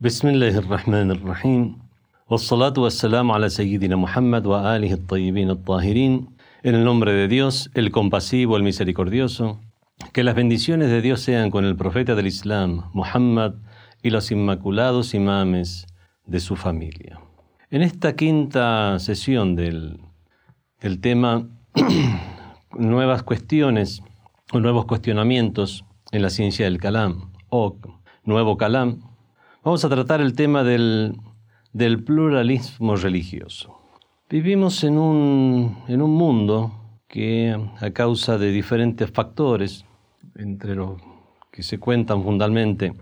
بسم الله الرحمن الرحيم والصلاة والسلام على سيدنا محمد وآله الطيبين الطاهرين En el nombre de Dios, el compasivo, el misericordioso, que las bendiciones de Dios sean con el profeta del Islam, Muhammad, y los inmaculados imames de su familia. En esta quinta sesión del, del tema Nuevas cuestiones o nuevos cuestionamientos en la ciencia del Kalam o Nuevo Kalam, vamos a tratar el tema del, del pluralismo religioso. Vivimos en un, en un mundo que a causa de diferentes factores, entre los que se cuentan fundamentalmente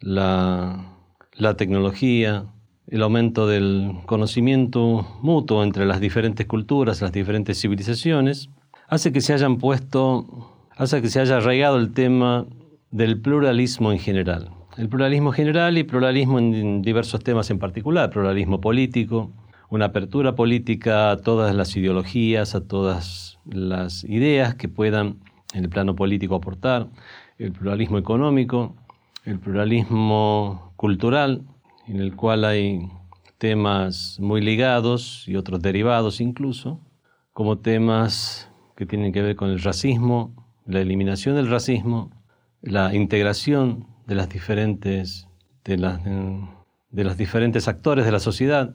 la, la tecnología, el aumento del conocimiento mutuo entre las diferentes culturas, las diferentes civilizaciones, hace que se hayan puesto, hace que se haya arraigado el tema del pluralismo en general. El pluralismo general y pluralismo en diversos temas en particular, pluralismo político, una apertura política a todas las ideologías, a todas las ideas que puedan en el plano político aportar, el pluralismo económico, el pluralismo cultural, en el cual hay temas muy ligados y otros derivados incluso, como temas que tienen que ver con el racismo, la eliminación del racismo, la integración de las diferentes de, de los diferentes actores de la sociedad,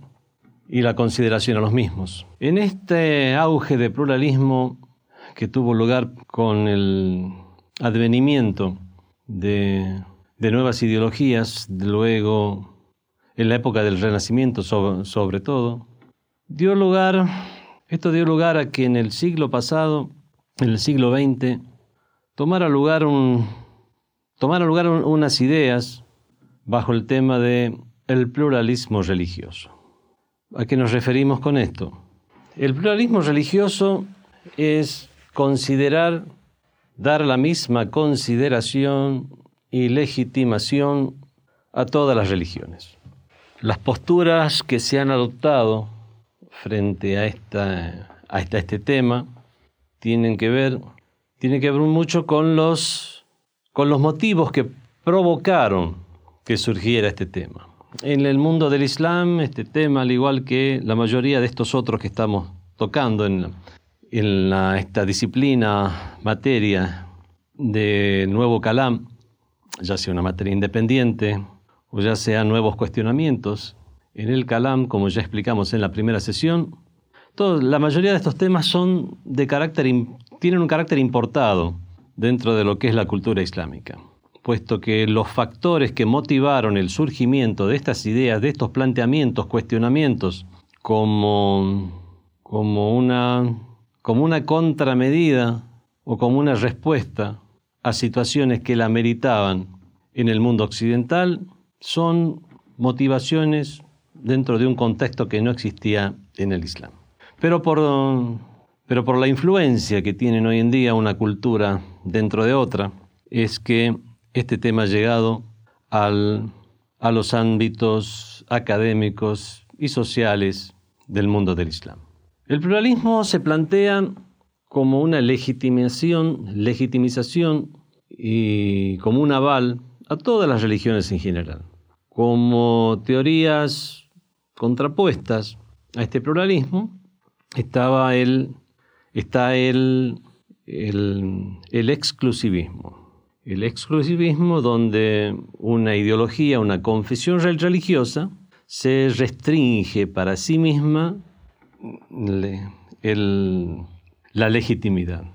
y la consideración a los mismos. En este auge de pluralismo que tuvo lugar con el advenimiento de, nuevas ideologías, luego en la época del Renacimiento sobre, todo, dio lugar, esto dio lugar a que en el siglo pasado, en el siglo XX, tomara lugar, un, tomara lugar unas ideas bajo el tema de el pluralismo religioso. ¿A qué nos referimos con esto? El pluralismo religioso es considerar, dar la misma consideración y legitimación a todas las religiones. Las posturas que se han adoptado frente a, esta, a este tema tienen que ver, tienen que ver mucho con los, con los motivos que provocaron que surgiera este tema. En el mundo del Islam, este tema, al igual que la mayoría de estos otros que estamos tocando en, esta disciplina, materia de nuevo Kalam, ya sea una materia independiente o ya sea nuevos cuestionamientos, en el Kalam, como ya explicamos en la primera sesión, la mayoría de estos temas son de carácter, tienen un carácter importado dentro de lo que es la cultura islámica puesto que los factores que motivaron el surgimiento de estas ideas, de estos planteamientos, cuestionamientos, como, como, una, como una contramedida o como una respuesta a situaciones que la meritaban en el mundo occidental, son motivaciones dentro de un contexto que no existía en el Islam. Pero por, pero por la influencia que tienen hoy en día una cultura dentro de otra, es que este tema ha llegado a los ámbitos académicos y sociales del mundo del Islam. El pluralismo se plantea como una legitimación, legitimización y como un aval a todas las religiones en general, como teorías contrapuestas a este pluralismo estaba el, está el, el exclusivismo el exclusivismo donde una ideología, una confesión religiosa se restringe para sí misma la legitimidad,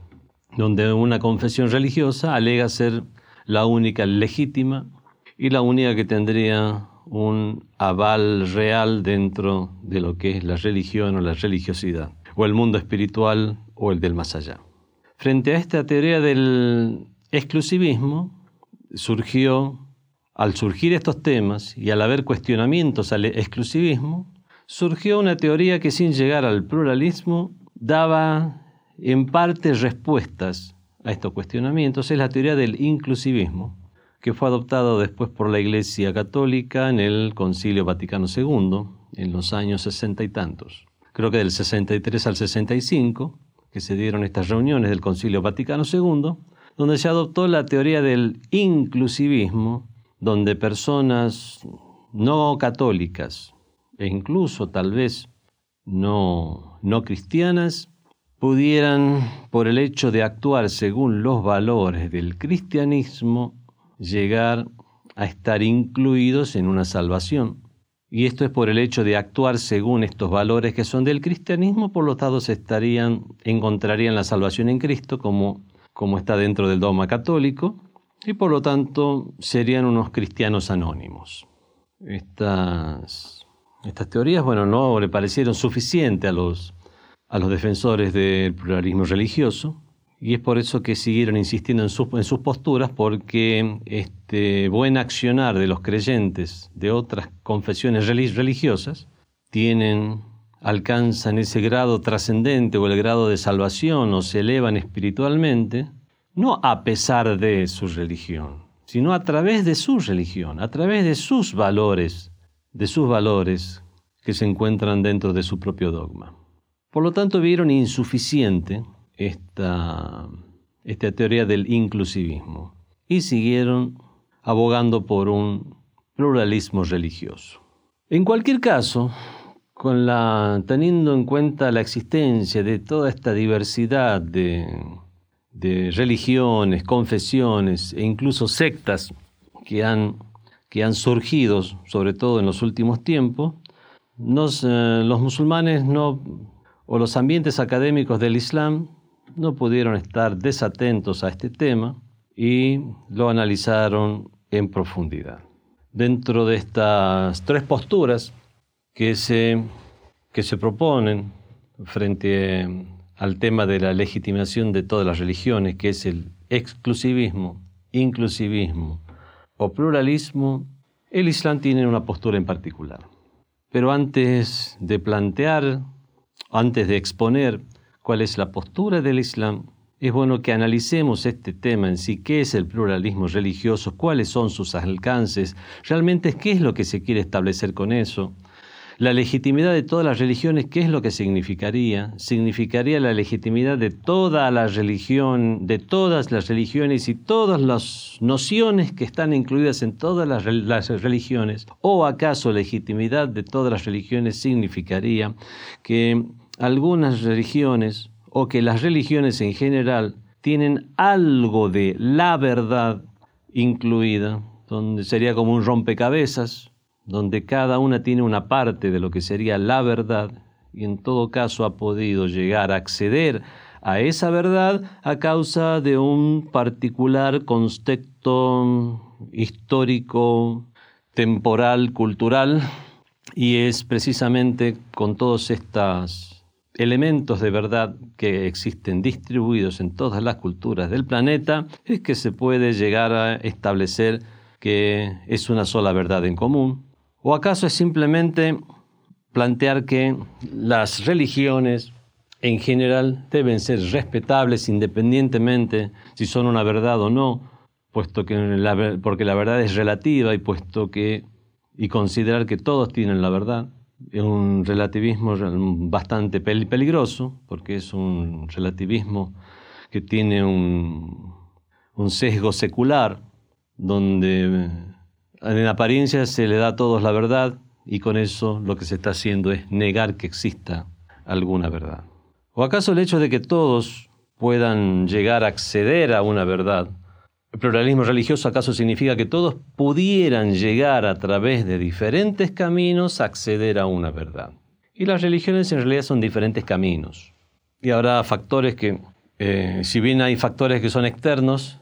donde una confesión religiosa alega ser la única legítima y la única que tendría un aval real dentro de lo que es la religión o la religiosidad, o el mundo espiritual o el del más allá. Frente a esta teoría del exclusivismo surgió, al surgir estos temas y al haber cuestionamientos al exclusivismo, surgió una teoría que sin llegar al pluralismo daba en parte respuestas a estos cuestionamientos. Es la teoría del inclusivismo, que fue adoptado después por la Iglesia Católica en el Concilio Vaticano II, en los años sesenta y tantos. Creo que del 63 al 65, que se dieron estas reuniones del Concilio Vaticano II, donde se adoptó la teoría del inclusivismo, donde personas no católicas e incluso tal vez no, no cristianas pudieran, por el hecho de actuar según los valores del cristianismo, llegar a estar incluidos en una salvación. Y esto es por el hecho de actuar según estos valores que son del cristianismo, por lo tanto estarían, encontrarían la salvación en Cristo como, está dentro del dogma católico, y por lo tanto serían unos cristianos anónimos. Estas, teorías, bueno, no le parecieron suficientes los, a los defensores del pluralismo religioso, y es por eso que siguieron insistiendo en, en sus posturas, porque este buen accionar de los creyentes de otras confesiones religiosas tienen, alcanzan ese grado trascendente o el grado de salvación o se elevan espiritualmente, no a pesar de su religión, sino a través de su religión, a través de sus valores, de sus valores que se encuentran dentro de su propio dogma. Por lo tanto, vieron insuficiente esta, esta teoría del inclusivismo y siguieron abogando por un pluralismo religioso. En cualquier caso, con la, teniendo en cuenta la existencia de toda esta diversidad de, de religiones, confesiones e incluso sectas que han, que han surgido, sobre todo en los últimos tiempos, nos, eh, los musulmanes no, o los ambientes académicos del Islam no pudieron estar desatentos a este tema y lo analizaron en profundidad. Dentro de estas tres posturas que se, que se proponen frente al tema de la legitimación de todas las religiones, que es el exclusivismo, inclusivismo o pluralismo, el Islam tiene una postura en particular. Pero antes de plantear, antes de exponer cuál es la postura del Islam, es bueno que analicemos este tema en sí, qué es el pluralismo religioso, cuáles son sus alcances, realmente qué es lo que se quiere establecer con eso. La legitimidad de todas las religiones, ¿qué es lo que significaría? Significaría la legitimidad de toda la religión, de todas las religiones y todas las nociones que están incluidas en todas las, las religiones. ¿O acaso legitimidad de todas las religiones significaría que algunas religiones o que las religiones en general tienen algo de la verdad incluida, donde sería como un rompecabezas, donde cada una tiene una parte de lo que sería la verdad y en todo caso ha podido llegar a acceder a esa verdad a causa de un particular contexto histórico, temporal, cultural, y es precisamente con todos estos elementos de verdad que existen distribuidos en todas las culturas del planeta, es que se puede llegar a establecer que es una sola verdad en común. ¿O acaso es simplemente plantear que las religiones en general deben ser respetables independientemente si son una verdad o no, puesto que la, porque la verdad es relativa y puesto que y considerar que todos tienen la verdad? Es un relativismo bastante peligroso, porque es un relativismo que tiene un, sesgo secular, donde en apariencia se le da a todos la verdad y con eso lo que se está haciendo es negar que exista alguna verdad. ¿O acaso el hecho de que todos puedan llegar a acceder a una verdad ¿El pluralismo religioso acaso significa que todos pudieran llegar a través de diferentes caminos a acceder a una verdad? Y las religiones en realidad son diferentes caminos. Y habrá factores que, eh, si bien hay factores que son externos,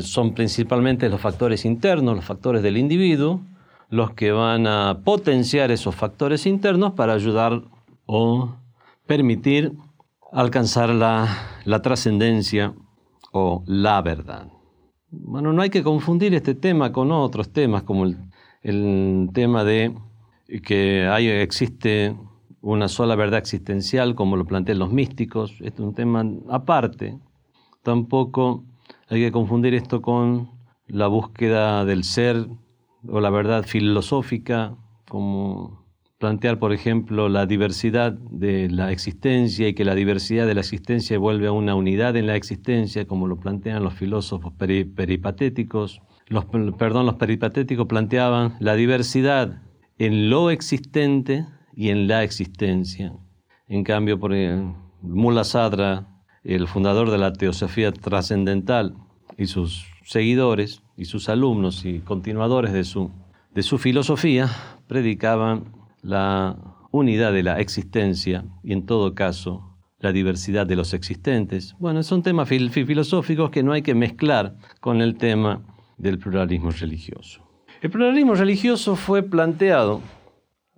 son principalmente los factores internos, los factores del individuo, los que van a potenciar esos factores internos para ayudar o permitir alcanzar la trascendencia o la verdad. Bueno, no hay que confundir este tema con otros temas, como el, tema de que hay, existe una sola verdad existencial, como lo plantean los místicos. Este es un tema aparte. Tampoco hay que confundir esto con la búsqueda del ser o la verdad filosófica, como plantear, por ejemplo, la diversidad de la existencia y que la diversidad de la existencia vuelve a una unidad en la existencia, como lo plantean los filósofos peripatéticos. Los, perdón, los peripatéticos planteaban la diversidad en lo existente y en la existencia. En cambio, por Mullah Sadra, el fundador de la teosofía trascendental, y sus seguidores y sus alumnos y continuadores de su, de su filosofía predicaban la unidad de la existencia y en todo caso la diversidad de los existentes. Bueno, son temas filosóficos que no hay que mezclar con el tema del pluralismo religioso. El pluralismo religioso fue planteado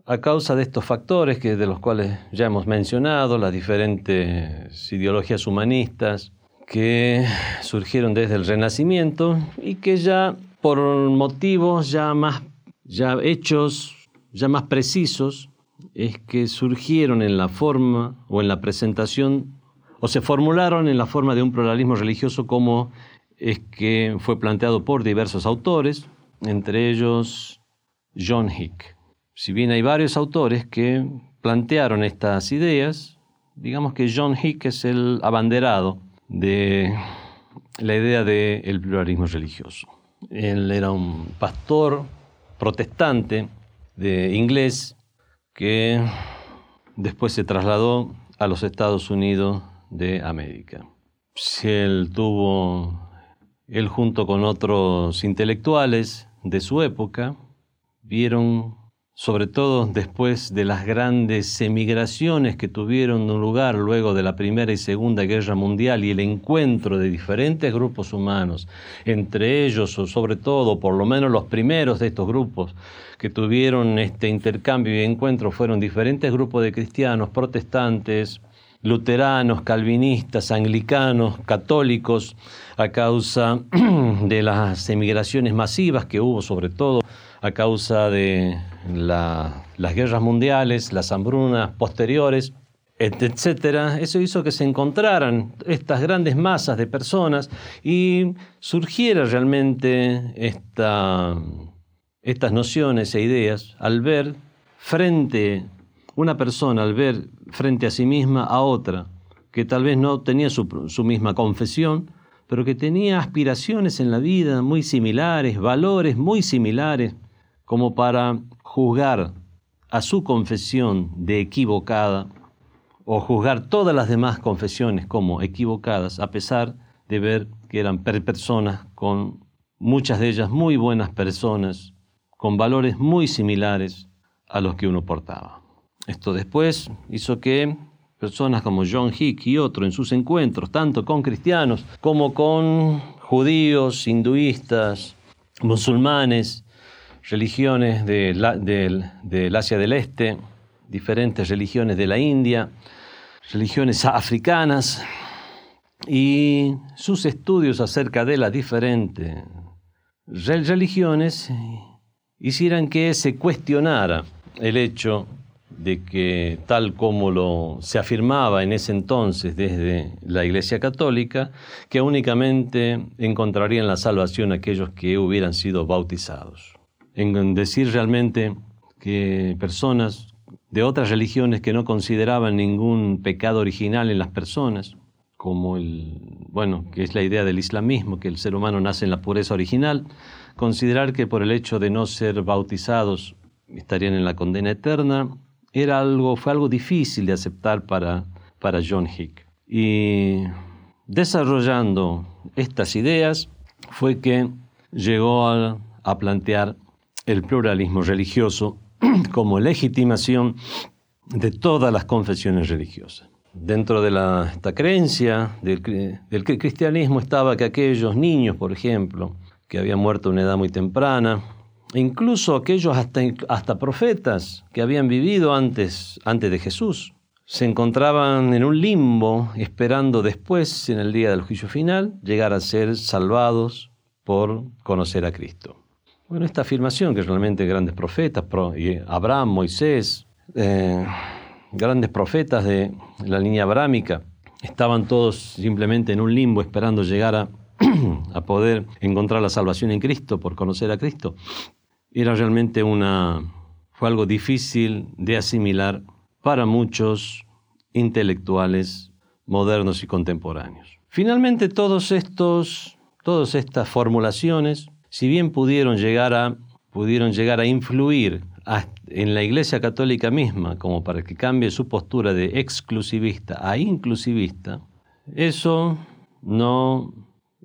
a causa de estos factores que, de los cuales ya hemos mencionado, las diferentes ideologías humanistas que surgieron desde el Renacimiento y que ya por motivos ya más ya hechos, ya más precisos, es que surgieron en la forma o en la presentación o se formularon en la forma de un pluralismo religioso como es que fue planteado por diversos autores, entre ellos John Hick. Si bien hay varios autores que plantearon estas ideas, digamos que John Hick es el abanderado de la idea del pluralismo religioso. Él era un pastor protestante de inglés que después se trasladó a los Estados Unidos de América. Él tuvo, él junto con otros intelectuales de su época, vieron sobre todo después de las grandes emigraciones que tuvieron lugar luego de la Primera y Segunda Guerra Mundial y el encuentro de diferentes grupos humanos, entre ellos, o sobre todo, por lo menos los primeros de estos grupos que tuvieron este intercambio y encuentro fueron diferentes grupos de cristianos, protestantes, luteranos, calvinistas, anglicanos, católicos, a causa de las emigraciones masivas que hubo, sobre todo a causa de las guerras mundiales, las hambrunas posteriores, etcétera, eso hizo que se encontraran estas grandes masas de personas y surgiera realmente esta, estas nociones e ideas al ver frente, una persona al ver frente a sí misma a otra, que tal vez no tenía su, su misma confesión, pero que tenía aspiraciones en la vida muy similares, valores muy similares, como para juzgar a su confesión de equivocada o juzgar todas las demás confesiones como equivocadas, a pesar de ver que eran personas con muchas de ellas muy buenas personas, con valores muy similares a los que uno portaba. Esto después hizo que personas como John Hick y otros en sus encuentros, tanto con cristianos como con judíos, hinduistas, musulmanes, religiones del Asia del Este, diferentes religiones de la India, religiones africanas y sus estudios acerca de las diferentes religiones hicieran que se cuestionara el hecho de que tal como lo se afirmaba en ese entonces desde la Iglesia Católica, que únicamente encontrarían la salvación aquellos que hubieran sido bautizados en decir realmente que personas de otras religiones que no consideraban ningún pecado original en las personas, como el, bueno, que es la idea del islamismo, que el ser humano nace en la pureza original, considerar que por el hecho de no ser bautizados estarían en la condena eterna, era algo, fue algo difícil de aceptar para, para John Hick. Y desarrollando estas ideas fue que llegó a, a plantear el pluralismo religioso como legitimación de todas las confesiones religiosas. Dentro de la, esta creencia del, del cristianismo estaba que aquellos niños, por ejemplo, que habían muerto a una edad muy temprana, e incluso aquellos hasta, hasta profetas que habían vivido antes, antes de Jesús, se encontraban en un limbo esperando después, en el día del juicio final, llegar a ser salvados por conocer a Cristo. Bueno, esta afirmación que realmente grandes profetas, Abraham, Moisés, eh, grandes profetas de la línea abrámica, estaban todos simplemente en un limbo esperando llegar a, a poder encontrar la salvación en Cristo por conocer a Cristo. Era realmente una, fue algo difícil de asimilar para muchos intelectuales modernos y contemporáneos. Finalmente, todos estos, todas estas formulaciones si bien pudieron llegar a, pudieron llegar a influir en la Iglesia Católica misma como para que cambie su postura de exclusivista a inclusivista, eso no,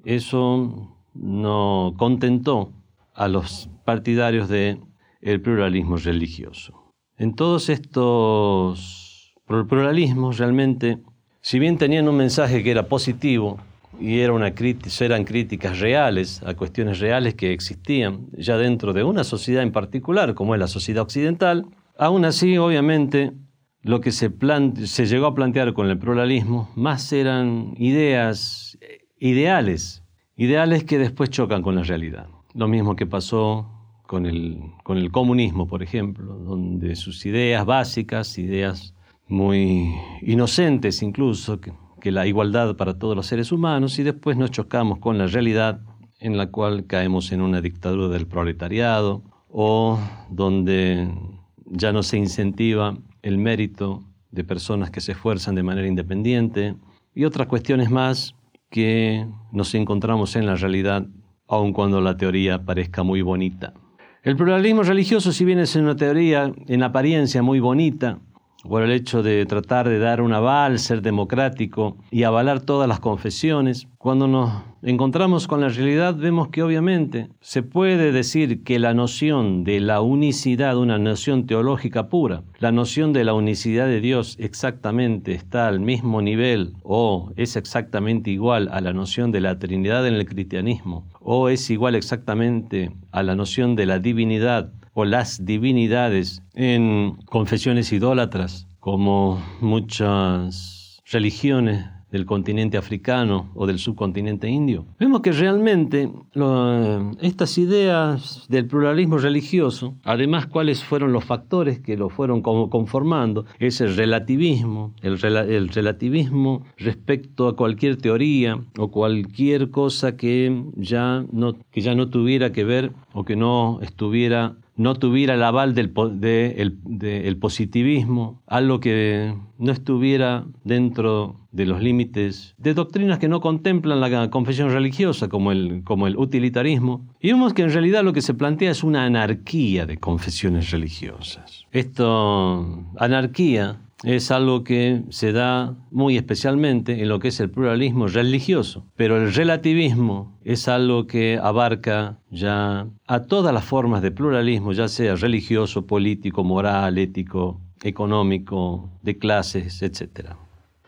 eso no contentó a los partidarios del el pluralismo religioso. En todos estos pluralismos realmente, si bien tenían un mensaje que era positivo, y era una eran críticas reales a cuestiones reales que existían ya dentro de una sociedad en particular, como es la sociedad occidental. Aún así, obviamente, lo que se, se llegó a plantear con el pluralismo más eran ideas ideales, ideales que después chocan con la realidad. Lo mismo que pasó con el, con el comunismo, por ejemplo, donde sus ideas básicas, ideas muy inocentes incluso, que que la igualdad para todos los seres humanos y después nos chocamos con la realidad en la cual caemos en una dictadura del proletariado o donde ya no se incentiva el mérito de personas que se esfuerzan de manera independiente y otras cuestiones más que nos encontramos en la realidad aun cuando la teoría parezca muy bonita. El pluralismo religioso, si bien es una teoría en apariencia muy bonita, por el hecho de tratar de dar un aval, ser democrático y avalar todas las confesiones, cuando nos encontramos con la realidad vemos que obviamente se puede decir que la noción de la unicidad, una noción teológica pura, la noción de la unicidad de Dios exactamente está al mismo nivel o es exactamente igual a la noción de la Trinidad en el cristianismo o es igual exactamente a la noción de la divinidad o las divinidades en confesiones idólatras, como muchas religiones del continente africano o del subcontinente indio. Vemos que realmente estas ideas del pluralismo religioso, además cuáles fueron los factores que lo fueron conformando, es el relativismo, el, el relativismo respecto a cualquier teoría o cualquier cosa que ya no, que ya no tuviera que ver o que no estuviera no tuviera el aval del de positivismo, algo que no estuviera dentro de los límites de doctrinas que no contemplan la confesión religiosa, como el, como el utilitarismo. Y vemos que en realidad lo que se plantea es una anarquía de confesiones religiosas. Esto, anarquía, es algo que se da muy especialmente en lo que es el pluralismo religioso, pero el relativismo es algo que abarca ya a todas las formas de pluralismo, ya sea religioso, político, moral, ético, económico, de clases, etc.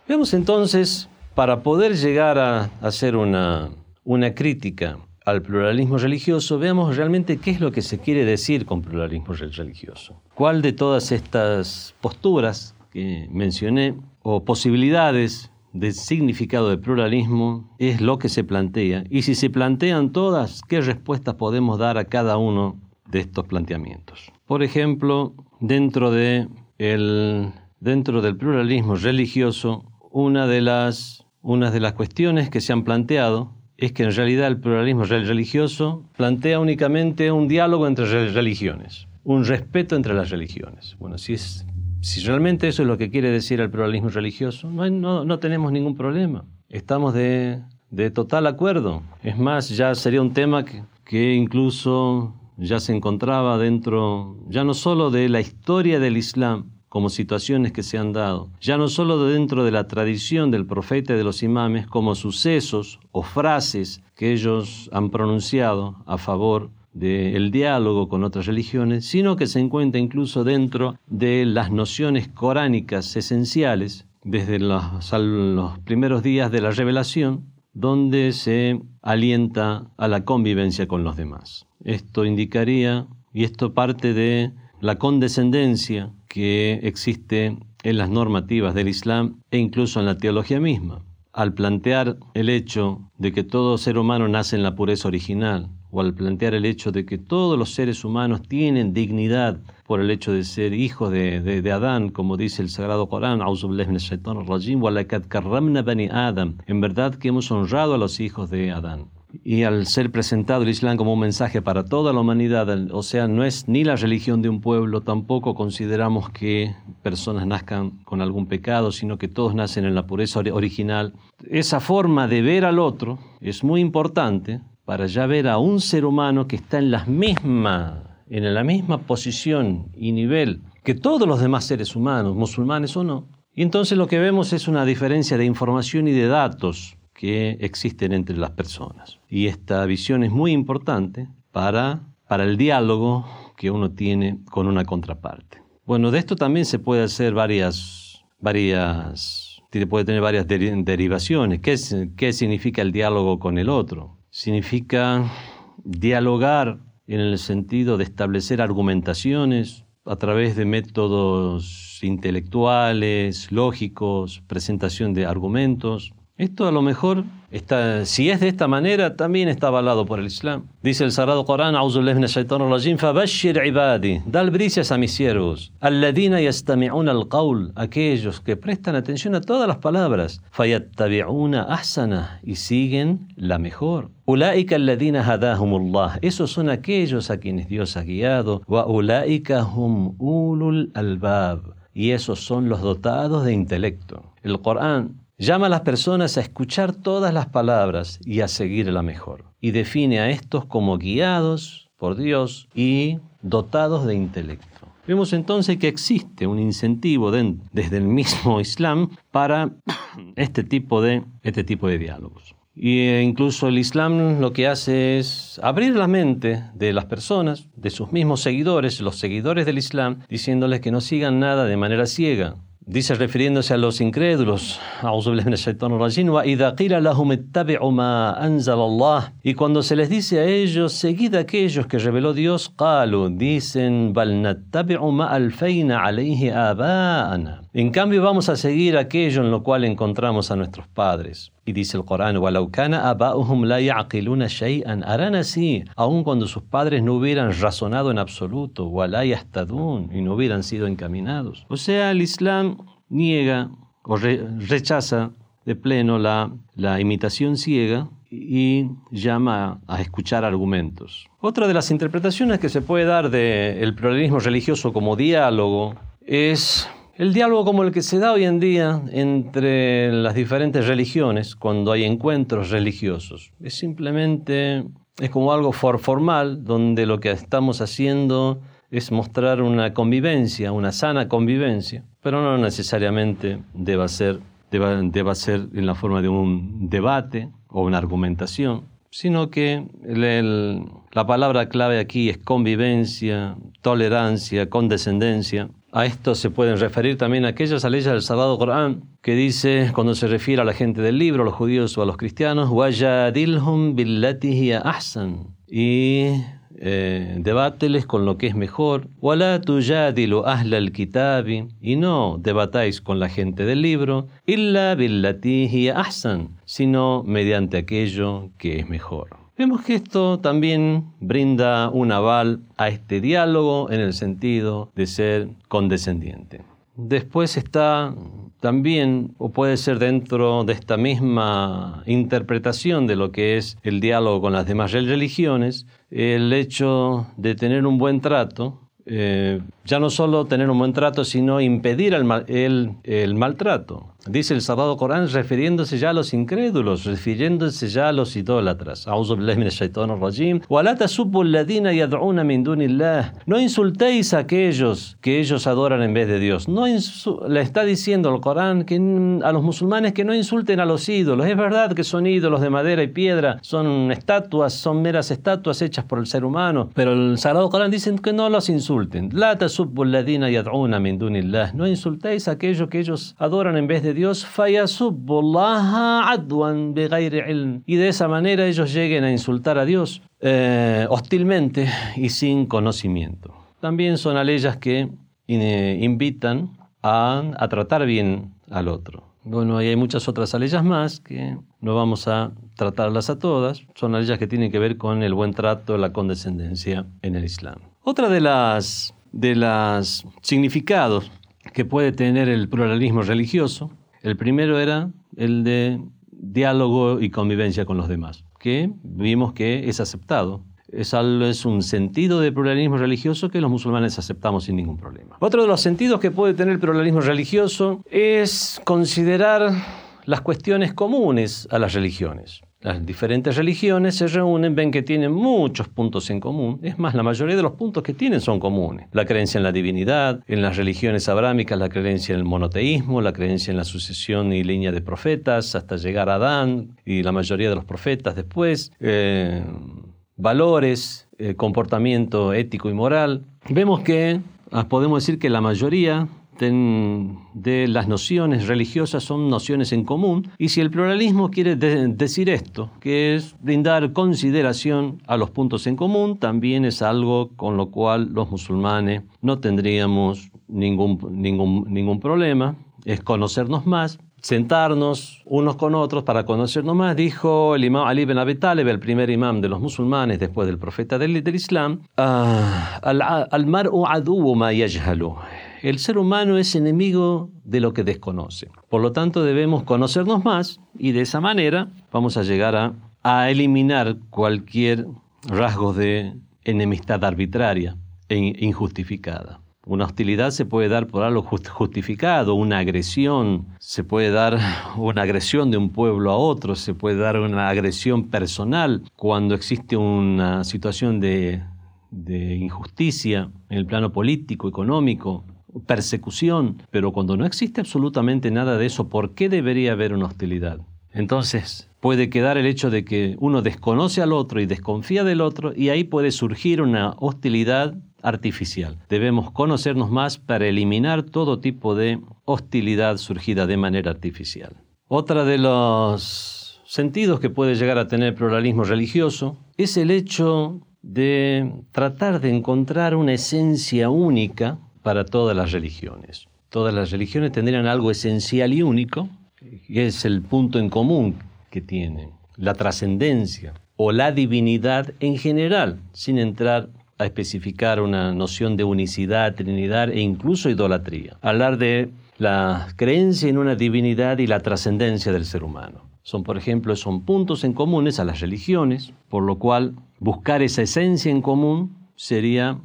Veamos entonces, para poder llegar a hacer una, una crítica al pluralismo religioso, veamos realmente qué es lo que se quiere decir con pluralismo religioso. ¿Cuál de todas estas posturas que mencioné o posibilidades de significado de pluralismo es lo que se plantea. Y si se plantean todas, ¿qué respuestas podemos dar a cada uno de estos planteamientos? Por ejemplo, dentro, de el, dentro del pluralismo religioso, una de, las, una de las cuestiones que se han planteado es que en realidad el pluralismo religioso plantea únicamente un diálogo entre religiones, un respeto entre las religiones. Bueno, si es si realmente eso es lo que quiere decir el pluralismo religioso, no, no, tenemos ningún problema. Estamos de, de, total acuerdo. Es más, ya sería un tema que, incluso ya se encontraba dentro, ya no solo de la historia del Islam, como situaciones que se han dado, ya no solo dentro de la tradición del profeta y de los imames, como sucesos o frases que ellos han pronunciado a favor del diálogo con otras religiones, sino que se encuentra incluso dentro de las nociones coránicas esenciales, desde los, primeros días de la revelación, donde se alienta a la convivencia con los demás. Esto indicaría, y esto parte de la condescendencia que existe en las normativas del Islam e incluso en la teología misma. Al plantear el hecho de que todo ser humano nace en la pureza original, o al plantear el hecho de que todos los seres humanos tienen dignidad por el hecho de ser hijos de, Adán, como dice el Sagrado Corán, en verdad que hemos honrado a los hijos de Adán. Y al ser presentado el Islam como un mensaje para toda la humanidad, o sea, no es ni la religión de un pueblo, tampoco consideramos que personas nazcan con algún pecado, sino que todos nacen en la pureza original. Esa forma de ver al otro es muy importante para ya ver a un ser humano que está en la misma, en la misma posición y nivel que todos los demás seres humanos, musulmanes o no. Y entonces lo que vemos es una diferencia de información y de datos que existen entre las personas. Y esta visión es muy importante para, para el diálogo que uno tiene con una contraparte. Bueno, de esto también se puede hacer varias, varias, puede tener varias derivaciones. ¿Qué, ¿Qué significa el diálogo con el otro? significa dialogar en el sentido de establecer argumentaciones a través de métodos intelectuales, lógicos, presentación de argumentos. Esto a lo mejor, está, si es de esta manera, también está avalado por el Islam. Dice el Sagrado Corán, da albricias a mis siervos, alladina al aquellos que prestan atención a todas las palabras, ahsana, y siguen la mejor. Ulaika alladina hadahumullah. Esos son aquellos a quienes Dios ha guiado. Wa ulaika hum ulul albab. Y esos son los dotados de intelecto. El Corán llama a las personas a escuchar todas las palabras y a seguir la mejor. Y define a estos como guiados por Dios y dotados de intelecto. Vemos entonces que existe un incentivo desde el mismo Islam para este tipo de, este tipo de diálogos. Y e incluso el Islam lo que hace es abrir la mente de las personas, de sus mismos seguidores, los seguidores del Islam, diciéndoles que no sigan nada de manera ciega, Dice refiriéndose a los incrédulos, y cuando se les dice a ellos, seguid aquellos que reveló Dios, dicen, en cambio vamos a seguir aquello en lo cual encontramos a nuestros padres. Y dice el Corán, harán así, aun cuando sus padres no hubieran razonado en absoluto, y no hubieran sido encaminados. O sea, el Islam niega o rechaza de pleno la, imitación ciega y llama a escuchar argumentos. Otra de las interpretaciones que se puede dar del pluralismo religioso como diálogo es el diálogo como el que se da hoy en día entre las diferentes religiones cuando hay encuentros religiosos. Es simplemente, es como algo formal donde lo que estamos haciendo es mostrar una convivencia, una sana convivencia, pero no necesariamente deba ser, deba, ser en la forma de un debate o una argumentación, sino que la palabra clave aquí es convivencia, tolerancia, condescendencia, a esto se pueden referir también aquellas leyes del Sagrado Corán que dice, cuando se refiere a la gente del libro, a los judíos o a los cristianos, y eh, debáteles con lo que es mejor. y no debatáis con la gente del libro, illa ahsan, sino mediante aquello que es mejor. Vemos que esto también brinda un aval a este diálogo en el sentido de ser condescendiente. Después está también, o puede ser dentro de esta misma interpretación de lo que es el diálogo con las demás religiones, el hecho de tener un buen trato eh, ya no solo tener un buen trato, sino impedir el, el, maltrato. Dice el Sagrado Corán refiriéndose ya a los incrédulos, refiriéndose ya a los idólatras. No insultéis a aquellos que ellos adoran en vez de Dios. No le está diciendo el Corán que a los musulmanes que no insulten a los ídolos. Es verdad que son ídolos de madera y piedra, son estatuas, son meras estatuas hechas por el ser humano, pero el Sagrado Corán dice que no los insulten. No insultéis a aquellos que ellos adoran en vez de Dios. Y de esa manera ellos lleguen a insultar a Dios eh, hostilmente y sin conocimiento. También son leyes que invitan a, a tratar bien al otro. Bueno, hay muchas otras leyes más que no vamos a tratarlas a todas. Son leyes que tienen que ver con el buen trato, la condescendencia en el Islam. Otra de las de los significados que puede tener el pluralismo religioso. El primero era el de diálogo y convivencia con los demás, que vimos que es aceptado. Es, es un sentido de pluralismo religioso que los musulmanes aceptamos sin ningún problema. Otro de los sentidos que puede tener el pluralismo religioso es considerar las cuestiones comunes a las religiones. Las diferentes religiones se reúnen, ven que tienen muchos puntos en común. Es más, la mayoría de los puntos que tienen son comunes. La creencia en la divinidad, en las religiones abrámicas, la creencia en el monoteísmo, la creencia en la sucesión y línea de profetas, hasta llegar a Adán y la mayoría de los profetas después. Eh, valores, eh, comportamiento ético y moral. Vemos que ah, podemos decir que la mayoría de las nociones religiosas son nociones en común. Y si el pluralismo quiere decir esto, que es brindar consideración a los puntos en común, también es algo con lo cual los musulmanes no tendríamos ningún, ningún, ningún problema, es conocernos más, sentarnos unos con otros para conocernos más, dijo el imam Ali ibn Abi Talib, el primer imam de los musulmanes después del profeta del, Islam, ah, al-mar'u adu ma yajhalu el ser humano es enemigo de lo que desconoce. Por lo tanto, debemos conocernos más y de esa manera vamos a llegar a, eliminar cualquier rasgo de enemistad arbitraria e injustificada. Una hostilidad se puede dar por algo justificado, una agresión, se puede dar una agresión de un pueblo a otro, se puede dar una agresión personal cuando existe una situación de, de injusticia en el plano político, económico, persecución, pero cuando no existe absolutamente nada de eso, ¿por qué debería haber una hostilidad? Entonces, puede quedar el hecho de que uno desconoce al otro y desconfía del otro y ahí puede surgir una hostilidad artificial. Debemos conocernos más para eliminar todo tipo de hostilidad surgida de manera artificial. Otra de los sentidos que puede llegar a tener el pluralismo religioso es el hecho de tratar de encontrar una esencia única para todas las religiones. Todas las religiones tendrían algo esencial y único, que es el punto en común que tienen, la trascendencia o la divinidad en general, sin entrar a especificar una noción de unicidad, trinidad e incluso idolatría. Hablar de la creencia en una divinidad y la trascendencia del ser humano. Son, por ejemplo, son puntos en comunes a las religiones, por lo cual buscar esa esencia en común sería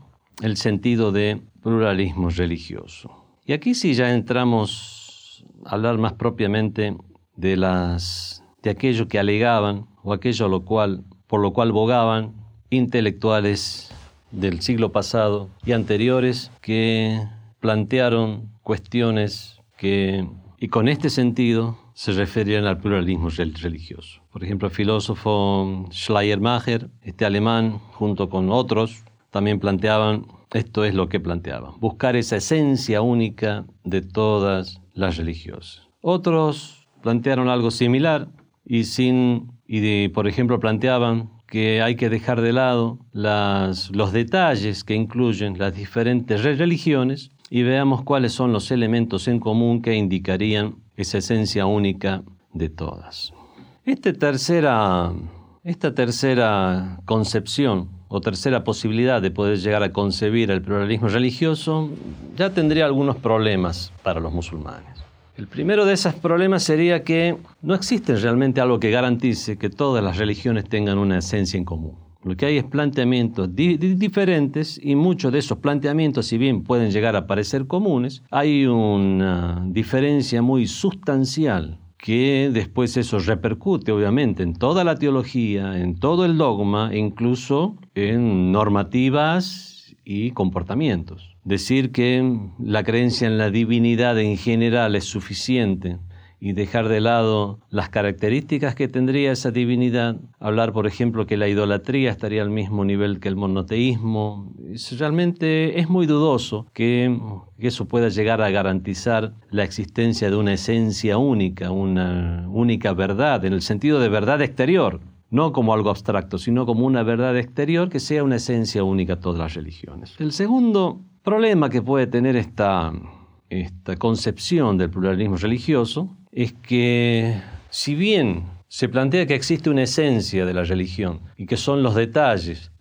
el sentido de pluralismo religioso. Y aquí sí ya entramos a hablar más propiamente de las de aquello que alegaban o aquello lo cual, por lo cual bogaban intelectuales del siglo pasado y anteriores que plantearon cuestiones que, y con este sentido, se referían al pluralismo religioso. Por ejemplo, el filósofo Schleiermacher, este alemán, junto con otros, también planteaban esto es lo que planteaban, buscar esa esencia única de todas las religiosas. Otros plantearon algo similar y sin y por ejemplo planteaban que hay que dejar de lado las, los detalles que incluyen las diferentes religiones y veamos cuáles son los elementos en común que indicarían esa esencia única de todas. Este tercera, esta tercera concepción o tercera posibilidad de poder llegar a concebir el pluralismo religioso, ya tendría algunos problemas para los musulmanes. El primero de esos problemas sería que no existe realmente algo que garantice que todas las religiones tengan una esencia en común. Lo que hay es planteamientos diferentes y muchos de esos planteamientos, si bien pueden llegar a parecer comunes, hay una diferencia muy sustancial que después eso repercute obviamente en toda la teología, en todo el dogma, e incluso en normativas y comportamientos. Decir que la creencia en la divinidad en general es suficiente y dejar de lado las características que tendría esa divinidad, hablar, por ejemplo, que la idolatría estaría al mismo nivel que el monoteísmo, realmente es muy dudoso que, eso pueda llegar a garantizar la existencia de una esencia única, una única verdad, en el sentido de verdad exterior, no como algo abstracto, sino como una verdad exterior que sea una esencia única a todas las religiones. El segundo problema que puede tener esta, esta concepción del pluralismo religioso es que si bien se plantea que existe una esencia de la religión y que son los detalles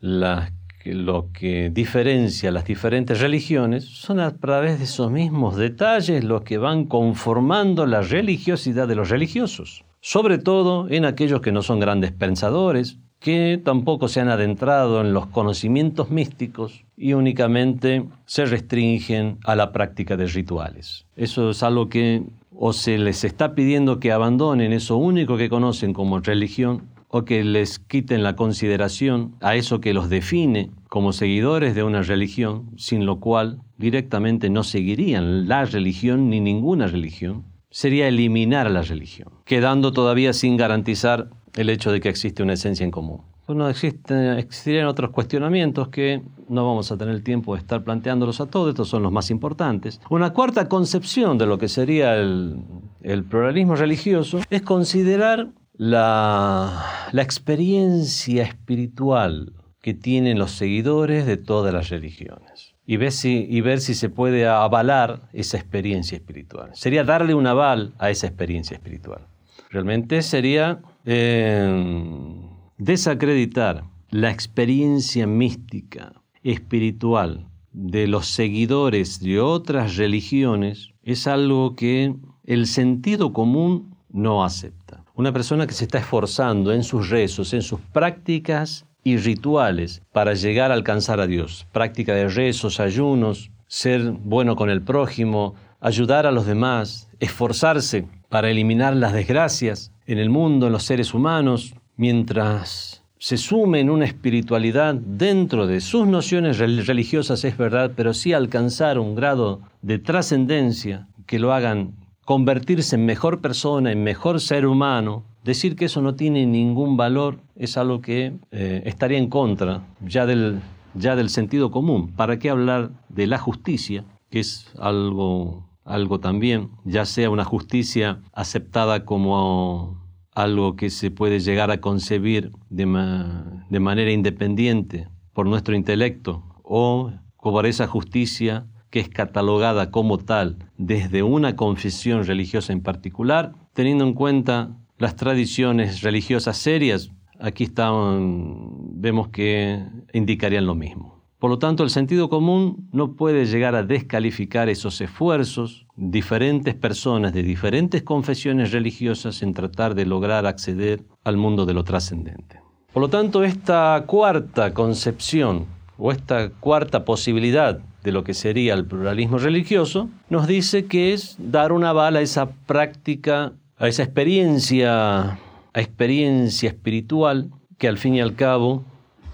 lo que diferencia las diferentes religiones, son a través de esos mismos detalles los que van conformando la religiosidad de los religiosos, sobre todo en aquellos que no son grandes pensadores, que tampoco se han adentrado en los conocimientos místicos y únicamente se restringen a la práctica de rituales. Eso es algo que o se les está pidiendo que abandonen eso único que conocen como religión, o que les quiten la consideración a eso que los define como seguidores de una religión, sin lo cual directamente no seguirían la religión ni ninguna religión, sería eliminar la religión, quedando todavía sin garantizar el hecho de que existe una esencia en común. No existen, existirían otros cuestionamientos que no vamos a tener el tiempo de estar planteándolos a todos, estos son los más importantes. Una cuarta concepción de lo que sería el, el pluralismo religioso es considerar la, experiencia espiritual que tienen los seguidores de todas las religiones y ver, si, y ver si se puede avalar esa experiencia espiritual. Sería darle un aval a esa experiencia espiritual. Realmente sería eh, desacreditar la experiencia mística, espiritual de los seguidores de otras religiones es algo que el sentido común no acepta. Una persona que se está esforzando en sus rezos, en sus prácticas y rituales para llegar a alcanzar a Dios. Práctica de rezos, ayunos, ser bueno con el prójimo, ayudar a los demás, esforzarse para eliminar las desgracias en el mundo, en los seres humanos, mientras se sume en una espiritualidad dentro de sus nociones religiosas, es verdad, pero sí alcanzar un grado de trascendencia que lo hagan convertirse en mejor persona, en mejor ser humano, decir que eso no tiene ningún valor es algo que eh, estaría en contra ya del, ya del sentido común. ¿Para qué hablar de la justicia, que es algo, algo también, ya sea una justicia aceptada como algo que se puede llegar a concebir de, manera independiente por nuestro intelecto, o por esa justicia que es catalogada como tal desde una confesión religiosa en particular, teniendo en cuenta las tradiciones religiosas serias, aquí están, vemos que indicarían lo mismo. Por lo tanto, el sentido común no puede llegar a descalificar esos esfuerzos diferentes personas de diferentes confesiones religiosas en tratar de lograr acceder al mundo de lo trascendente. Por lo tanto, esta cuarta concepción o esta cuarta posibilidad de lo que sería el pluralismo religioso, nos dice que es dar una bala a esa práctica, a esa experiencia, a experiencia espiritual que al fin y al cabo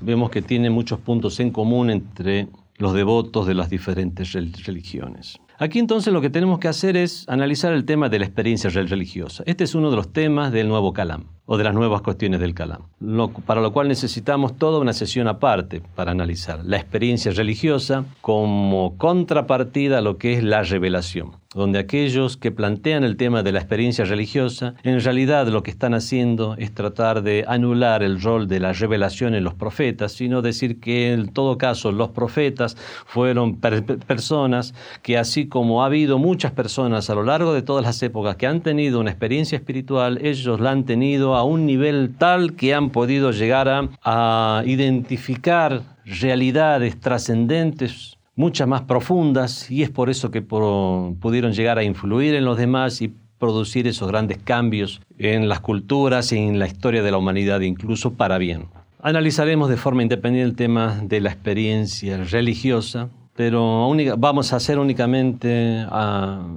vemos que tiene muchos puntos en común entre los devotos de las diferentes religiones. Aquí entonces lo que tenemos que hacer es analizar el tema de la experiencia religiosa. Este es uno de los temas del nuevo Calam o de las nuevas cuestiones del Calam, para lo cual necesitamos toda una sesión aparte para analizar la experiencia religiosa como contrapartida a lo que es la revelación donde aquellos que plantean el tema de la experiencia religiosa, en realidad lo que están haciendo es tratar de anular el rol de la revelación en los profetas, sino decir que en todo caso los profetas fueron personas que así como ha habido muchas personas a lo largo de todas las épocas que han tenido una experiencia espiritual, ellos la han tenido a un nivel tal que han podido llegar a, identificar realidades trascendentes muchas más profundas y es por eso que pudieron llegar a influir en los demás y producir esos grandes cambios en las culturas y en la historia de la humanidad, incluso para bien. Analizaremos de forma independiente el tema de la experiencia religiosa, pero vamos a hacer únicamente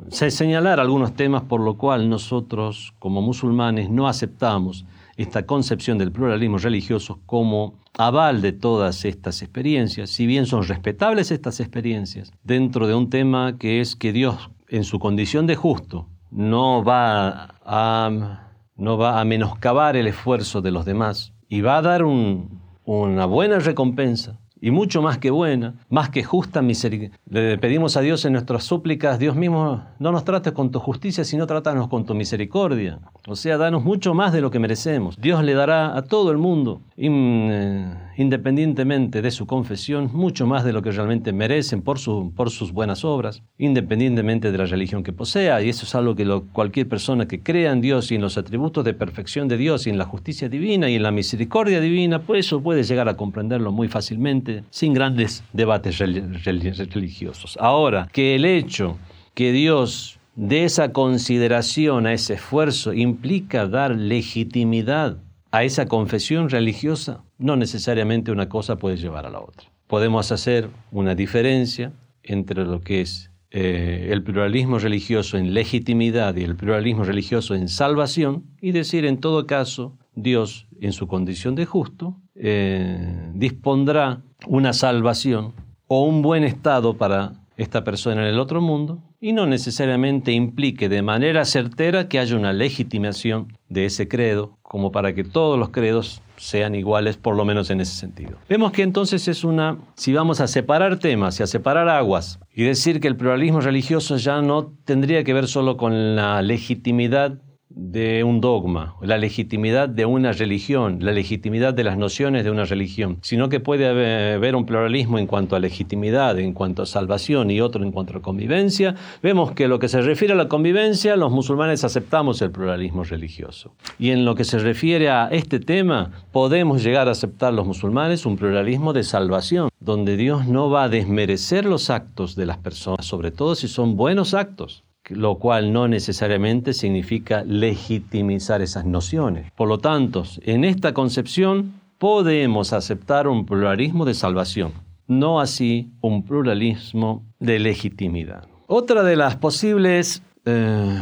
señalar algunos temas por lo cual nosotros como musulmanes no aceptamos esta concepción del pluralismo religioso como aval de todas estas experiencias, si bien son respetables estas experiencias, dentro de un tema que es que Dios, en su condición de justo, no va a, no va a menoscabar el esfuerzo de los demás y va a dar una buena recompensa y mucho más que buena, más que justa misericordia. Le pedimos a Dios en nuestras súplicas, Dios mismo, no nos trates con tu justicia, sino trátanos con tu misericordia. O sea, danos mucho más de lo que merecemos. Dios le dará a todo el mundo, eh, independientemente de su confesión, mucho más de lo que realmente merecen por, su, por sus buenas obras, independientemente de la religión que posea. Y eso es algo que cualquier persona que crea en Dios y en los atributos de perfección de Dios y en la justicia divina y en la misericordia divina, pues eso puede llegar a comprenderlo muy fácilmente sin grandes debates religiosos. Ahora, que el hecho que Dios dé esa consideración a ese esfuerzo implica dar legitimidad a esa confesión religiosa, no necesariamente una cosa puede llevar a la otra. Podemos hacer una diferencia entre lo que es eh, el pluralismo religioso en legitimidad y el pluralismo religioso en salvación y decir en todo caso Dios, en su condición de justo, eh, dispondrá una salvación o un buen estado para esta persona en el otro mundo y no necesariamente implique de manera certera que haya una legitimación de ese credo, como para que todos los credos sean iguales, por lo menos en ese sentido. Vemos que entonces es una, si vamos a separar temas y a separar aguas y decir que el pluralismo religioso ya no tendría que ver solo con la legitimidad de un dogma, la legitimidad de una religión, la legitimidad de las nociones de una religión, sino que puede haber un pluralismo en cuanto a legitimidad, en cuanto a salvación y otro en cuanto a convivencia. Vemos que lo que se refiere a la convivencia, los musulmanes aceptamos el pluralismo religioso. Y en lo que se refiere a este tema, podemos llegar a aceptar los musulmanes un pluralismo de salvación, donde Dios no va a desmerecer los actos de las personas, sobre todo si son buenos actos lo cual no necesariamente significa legitimizar esas nociones. Por lo tanto, en esta concepción podemos aceptar un pluralismo de salvación, no así un pluralismo de legitimidad. Otra de las posibles eh,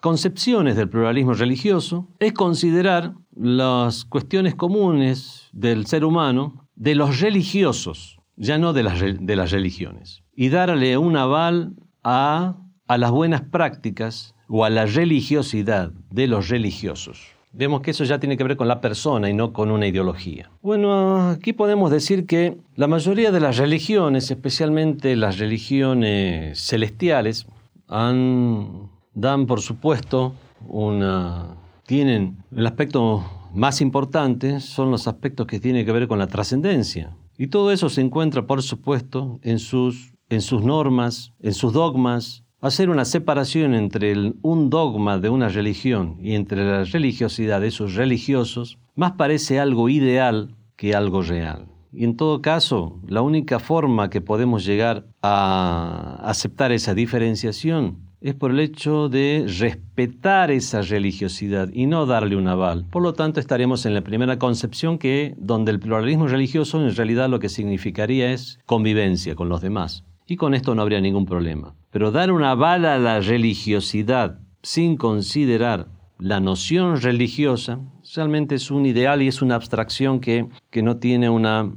concepciones del pluralismo religioso es considerar las cuestiones comunes del ser humano de los religiosos, ya no de las, de las religiones, y darle un aval a a las buenas prácticas o a la religiosidad de los religiosos. Vemos que eso ya tiene que ver con la persona y no con una ideología. Bueno, aquí podemos decir que la mayoría de las religiones, especialmente las religiones celestiales, dan por supuesto una... tienen el aspecto más importante, son los aspectos que tienen que ver con la trascendencia. Y todo eso se encuentra, por supuesto, en sus, en sus normas, en sus dogmas, Hacer una separación entre un dogma de una religión y entre la religiosidad de esos religiosos más parece algo ideal que algo real. Y en todo caso, la única forma que podemos llegar a aceptar esa diferenciación es por el hecho de respetar esa religiosidad y no darle un aval. Por lo tanto, estaremos en la primera concepción que donde el pluralismo religioso en realidad lo que significaría es convivencia con los demás y con esto no habría ningún problema. Pero dar una bala a la religiosidad sin considerar la noción religiosa realmente es un ideal y es una abstracción que, que no tiene una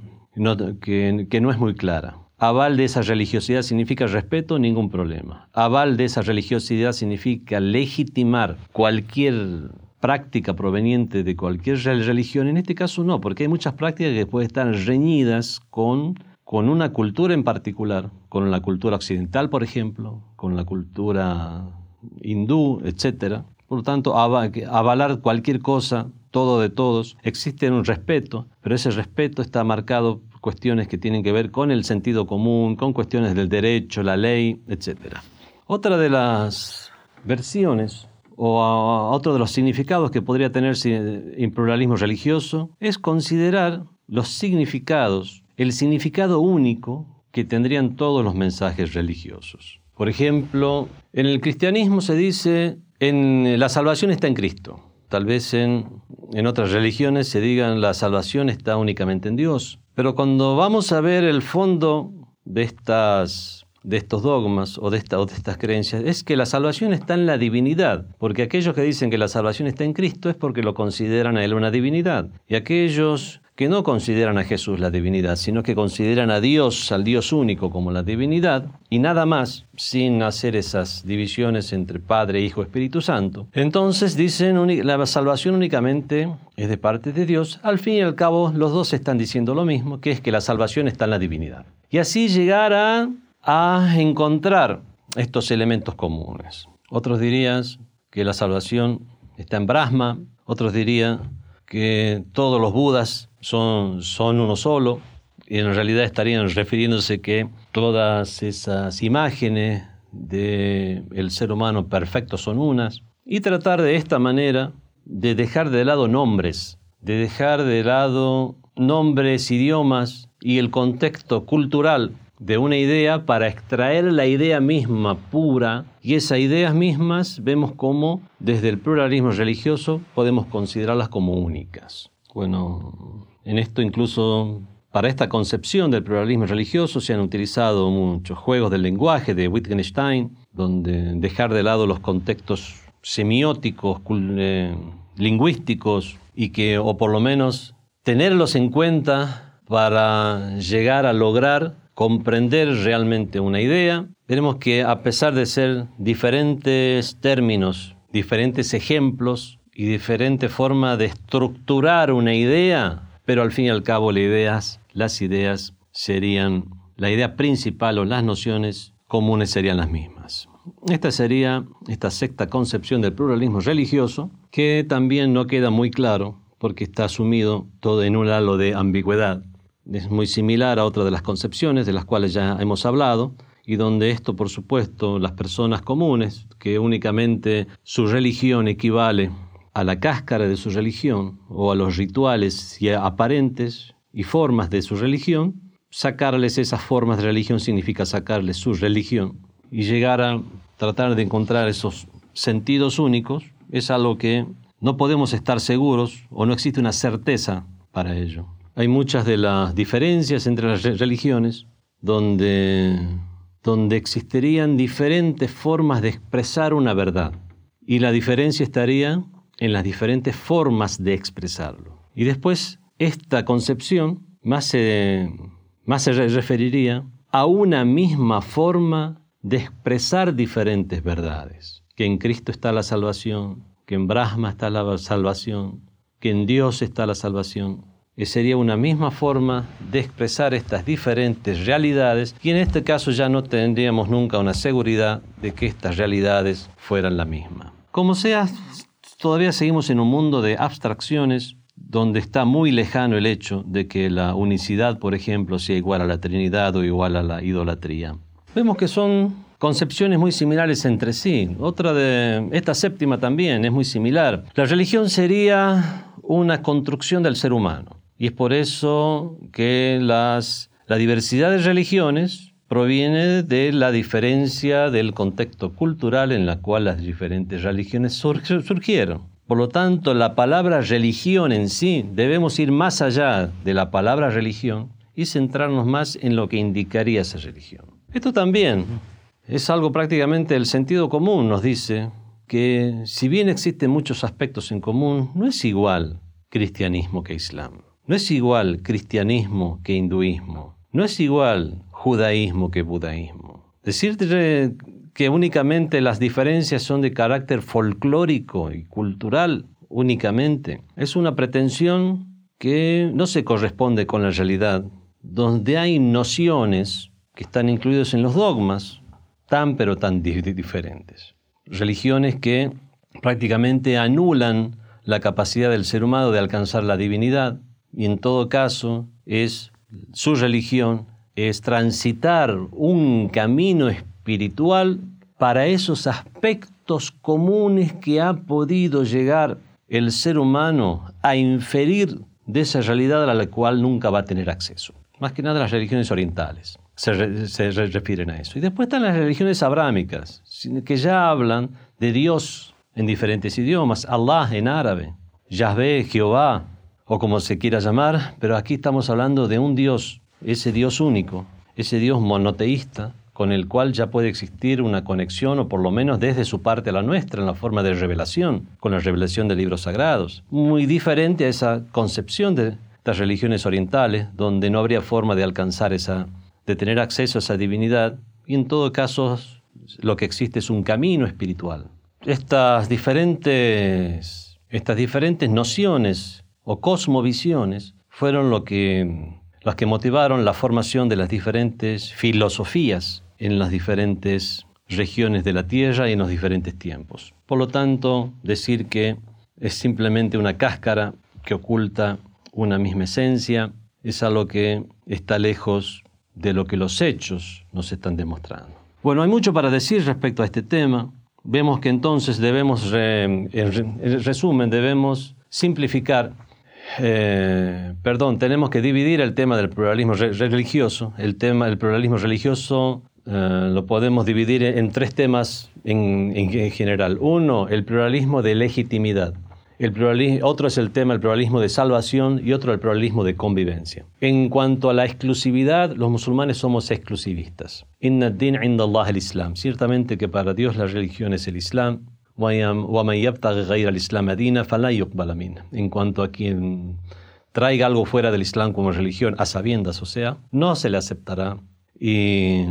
que, que no es muy clara. Aval de esa religiosidad significa respeto, ningún problema. Aval de esa religiosidad significa legitimar cualquier práctica proveniente de cualquier religión. En este caso no, porque hay muchas prácticas que pueden estar reñidas con con una cultura en particular, con la cultura occidental, por ejemplo, con la cultura hindú, etc. Por lo tanto, avalar cualquier cosa, todo de todos, existe un respeto, pero ese respeto está marcado por cuestiones que tienen que ver con el sentido común, con cuestiones del derecho, la ley, etc. Otra de las versiones o otro de los significados que podría tener el pluralismo religioso es considerar los significados el significado único que tendrían todos los mensajes religiosos. Por ejemplo, en el cristianismo se dice, en, la salvación está en Cristo. Tal vez en, en otras religiones se digan, la salvación está únicamente en Dios. Pero cuando vamos a ver el fondo de estas de estos dogmas o de, o de, estas creencias es que la salvación está en la divinidad, porque aquellos que dicen que la salvación está en Cristo es porque lo consideran a Él una divinidad, y aquellos que no consideran a Jesús la divinidad, sino que consideran a Dios, al Dios único, como la divinidad, y nada más, sin hacer esas divisiones entre Padre, Hijo, Espíritu Santo. Entonces dicen, la salvación únicamente es de parte de Dios. Al fin y al cabo, los dos están diciendo lo mismo, que es que la salvación está en la divinidad. Y así llegar a, a encontrar estos elementos comunes. Otros dirían que la salvación está en Brahma, otros dirían que todos los budas son, son uno solo, y en realidad estarían refiriéndose que todas esas imágenes del el ser humano perfecto son unas, y tratar de esta manera de dejar de lado nombres, de dejar de lado nombres, idiomas y el contexto cultural de una idea para extraer la idea misma pura y esas ideas mismas vemos cómo desde el pluralismo religioso podemos considerarlas como únicas. Bueno, en esto incluso para esta concepción del pluralismo religioso se han utilizado muchos juegos del lenguaje de Wittgenstein, donde dejar de lado los contextos semióticos, eh, lingüísticos y que, o por lo menos tenerlos en cuenta para llegar a lograr comprender realmente una idea. Veremos que a pesar de ser diferentes términos, diferentes ejemplos y diferente forma de estructurar una idea, pero al fin y al cabo las ideas, serían, la idea principal o las nociones comunes serían las mismas. Esta sería esta sexta concepción del pluralismo religioso, que también no queda muy claro porque está asumido todo en un halo de ambigüedad. Es muy similar a otra de las concepciones de las cuales ya hemos hablado, y donde esto, por supuesto, las personas comunes, que únicamente su religión equivale a la cáscara de su religión o a los rituales aparentes y formas de su religión, sacarles esas formas de religión significa sacarles su religión y llegar a tratar de encontrar esos sentidos únicos es algo que no podemos estar seguros o no existe una certeza para ello. Hay muchas de las diferencias entre las religiones donde, donde existirían diferentes formas de expresar una verdad y la diferencia estaría en las diferentes formas de expresarlo. Y después esta concepción más se, más se referiría a una misma forma de expresar diferentes verdades, que en Cristo está la salvación, que en Brahma está la salvación, que en Dios está la salvación. Que sería una misma forma de expresar estas diferentes realidades y en este caso ya no tendríamos nunca una seguridad de que estas realidades fueran la misma. Como sea, todavía seguimos en un mundo de abstracciones donde está muy lejano el hecho de que la unicidad, por ejemplo, sea igual a la Trinidad o igual a la idolatría. Vemos que son concepciones muy similares entre sí. Otra de esta séptima también es muy similar. La religión sería una construcción del ser humano y es por eso que las, la diversidad de religiones proviene de la diferencia del contexto cultural en la cual las diferentes religiones surgieron. Por lo tanto, la palabra religión en sí debemos ir más allá de la palabra religión y centrarnos más en lo que indicaría esa religión. Esto también es algo prácticamente el sentido común, nos dice que si bien existen muchos aspectos en común, no es igual cristianismo que islam, no es igual cristianismo que hinduismo, no es igual judaísmo que budaísmo. Decirte que únicamente las diferencias son de carácter folclórico y cultural únicamente es una pretensión que no se corresponde con la realidad, donde hay nociones que están incluidas en los dogmas tan pero tan diferentes. Religiones que prácticamente anulan la capacidad del ser humano de alcanzar la divinidad y en todo caso es su religión es transitar un camino espiritual para esos aspectos comunes que ha podido llegar el ser humano a inferir de esa realidad a la cual nunca va a tener acceso. Más que nada las religiones orientales se, refieren a eso. Y después están las religiones abrámicas, que ya hablan de Dios en diferentes idiomas, Allah en árabe, Yahvé, Jehová, o como se quiera llamar, pero aquí estamos hablando de un Dios ese Dios único, ese Dios monoteísta, con el cual ya puede existir una conexión, o por lo menos desde su parte a la nuestra, en la forma de revelación, con la revelación de libros sagrados. Muy diferente a esa concepción de las religiones orientales, donde no habría forma de alcanzar esa, de tener acceso a esa divinidad, y en todo caso lo que existe es un camino espiritual. Estas diferentes, estas diferentes nociones o cosmovisiones fueron lo que las que motivaron la formación de las diferentes filosofías en las diferentes regiones de la Tierra y en los diferentes tiempos. Por lo tanto, decir que es simplemente una cáscara que oculta una misma esencia es algo que está lejos de lo que los hechos nos están demostrando. Bueno, hay mucho para decir respecto a este tema. Vemos que entonces debemos, en resumen, debemos simplificar eh, perdón, tenemos que dividir el tema del pluralismo religioso. El tema del pluralismo religioso eh, lo podemos dividir en, tres temas en, general. Uno, el pluralismo de legitimidad. Otro es el tema del pluralismo de salvación y otro el pluralismo de convivencia. En cuanto a la exclusividad, los musulmanes somos exclusivistas. Inna din inda Allah el Islam. Ciertamente que para Dios la religión es el Islam. En cuanto a quien traiga algo fuera del Islam como religión, a sabiendas, o sea, no se le aceptará. Y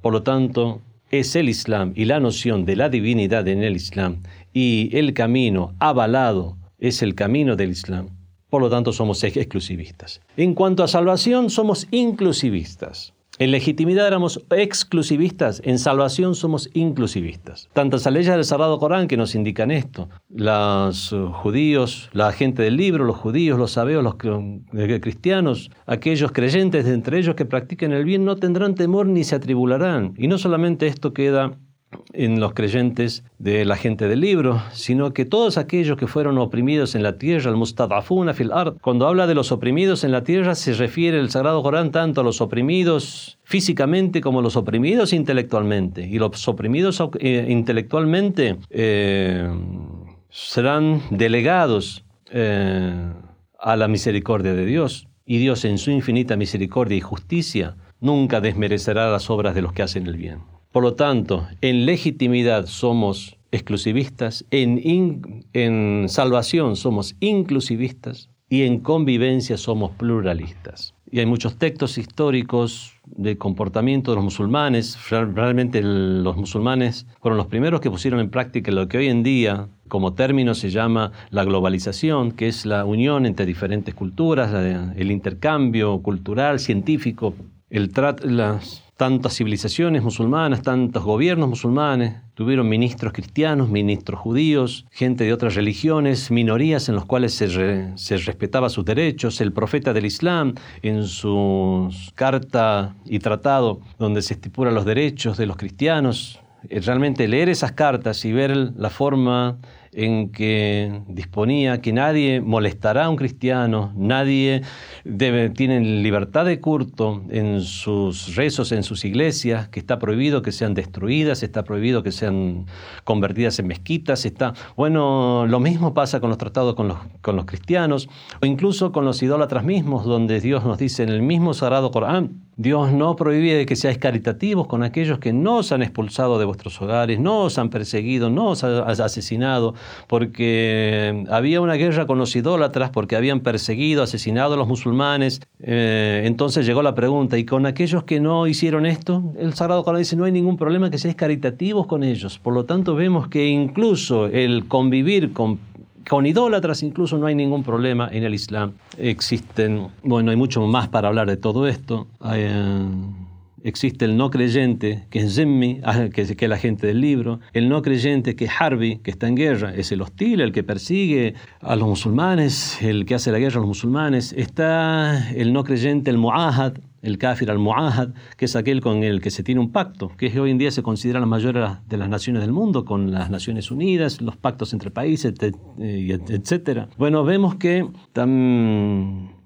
por lo tanto, es el Islam y la noción de la divinidad en el Islam y el camino avalado es el camino del Islam. Por lo tanto, somos exclusivistas. En cuanto a salvación, somos inclusivistas. En legitimidad éramos exclusivistas, en salvación somos inclusivistas. Tantas leyes del Sagrado Corán que nos indican esto. Los uh, judíos, la gente del libro, los judíos, los sabeos, los cristianos, aquellos creyentes de entre ellos que practiquen el bien no tendrán temor ni se atribularán. Y no solamente esto queda en los creyentes de la gente del libro, sino que todos aquellos que fueron oprimidos en la tierra, el mustadafuna fil cuando habla de los oprimidos en la tierra se refiere el Sagrado Corán tanto a los oprimidos físicamente como a los oprimidos intelectualmente. Y los oprimidos eh, intelectualmente eh, serán delegados eh, a la misericordia de Dios. Y Dios en su infinita misericordia y justicia nunca desmerecerá las obras de los que hacen el bien. Por lo tanto, en legitimidad somos exclusivistas, en, en salvación somos inclusivistas y en convivencia somos pluralistas. Y hay muchos textos históricos de comportamiento de los musulmanes. Realmente los musulmanes fueron los primeros que pusieron en práctica lo que hoy en día como término se llama la globalización, que es la unión entre diferentes culturas, el intercambio cultural, científico, el tantas civilizaciones musulmanas, tantos gobiernos musulmanes, tuvieron ministros cristianos, ministros judíos, gente de otras religiones, minorías en los cuales se, respetaba sus derechos. El profeta del Islam, en su carta y tratado donde se estipulan los derechos de los cristianos, eh, realmente leer esas cartas y ver la forma en que disponía que nadie molestará a un cristiano, nadie tiene libertad de culto en sus rezos, en sus iglesias, que está prohibido que sean destruidas, está prohibido que sean convertidas en mezquitas, está, bueno, lo mismo pasa con los tratados con los, con los cristianos, o incluso con los idólatras mismos, donde Dios nos dice en el mismo Sagrado Corán, Dios no prohíbe que seáis caritativos con aquellos que no os han expulsado de vuestros hogares, no os han perseguido, no os han asesinado, porque había una guerra con los idólatras, porque habían perseguido, asesinado a los musulmanes. Eh, entonces llegó la pregunta, ¿y con aquellos que no hicieron esto? El Sagrado Corán dice, no hay ningún problema que seáis caritativos con ellos. Por lo tanto, vemos que incluso el convivir con con idólatras incluso no hay ningún problema en el Islam. Existen, bueno, hay mucho más para hablar de todo esto. Eh, existe el no creyente, que es Zimmi, ah, que es la gente del libro, el no creyente, que es Harbi, que está en guerra, es el hostil, el que persigue a los musulmanes, el que hace la guerra a los musulmanes. Está el no creyente, el Mu'ahad, el kafir al-mu'ahad, que es aquel con el que se tiene un pacto, que hoy en día se considera la mayor de las naciones del mundo, con las Naciones Unidas, los pactos entre países, etc. Bueno, vemos que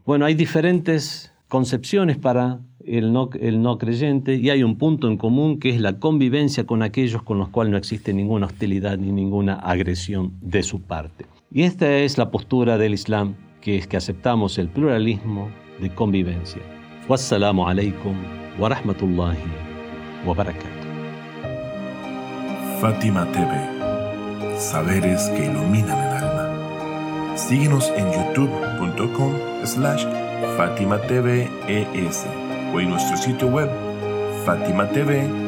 bueno, hay diferentes concepciones para el no, el no creyente y hay un punto en común que es la convivencia con aquellos con los cuales no existe ninguna hostilidad ni ninguna agresión de su parte. Y esta es la postura del Islam, que es que aceptamos el pluralismo de convivencia. والسلام عليكم ورحمة الله وبركاته. Fátima TV, saberes que iluminan el alma. Síguenos en youtube.com slash Fátima TV ES o en nuestro sitio web fatimatv.es.